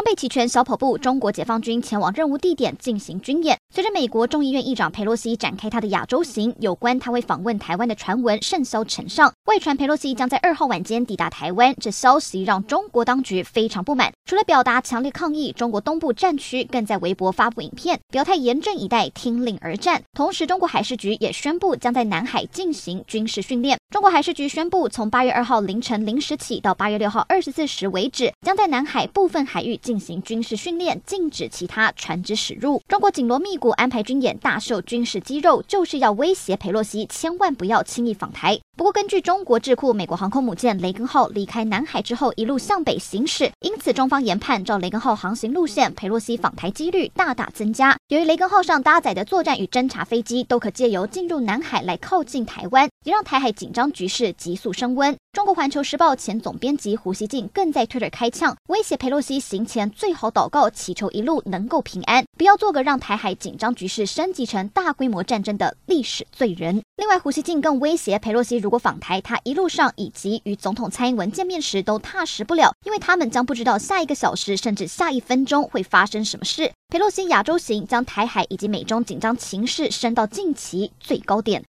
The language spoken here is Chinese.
装备齐全小跑步，中国解放军前往任务地点进行军演。随着美国众议院议长佩洛西展开他的亚洲行，有关他会访问台湾的传闻甚嚣尘上。外传佩洛西将在二号晚间抵达台湾，这消息让中国当局非常不满。除了表达强烈抗议，中国东部战区更在微博发布影片，表态严阵以待，听令而战。同时，中国海事局也宣布将在南海进行军事训练。中国海事局宣布，从八月二号凌晨零时起到八月六号二十四时为止，将在南海部分海域进行军事训练，禁止其他船只驶入。中国紧锣密鼓安排军演，大秀军事肌肉，就是要威胁裴洛西千万不要轻易访台。不过，根据中国智库，美国航空母舰雷根号离开南海之后，一路向北行驶，因此中方研判，照雷根号航行路线，裴洛西访台几率大大增加。由于雷根号上搭载的作战与侦察飞机都可借由进入南海来靠近台湾，也让台海紧张局势急速升温。中国环球时报前总编辑胡锡进更在 Twitter 开呛，威胁裴洛西行前最好祷告，祈求一路能够平安，不要做个让台海紧张局势升级成大规模战争的历史罪人。另外，胡锡进更威胁裴洛西，如果访台，他一路上以及与总统蔡英文见面时都踏实不了，因为他们将不知道下一个小时甚至下一分钟会发生什么事。裴洛西亚洲行将台海以及美中紧张情势升到近期最高点。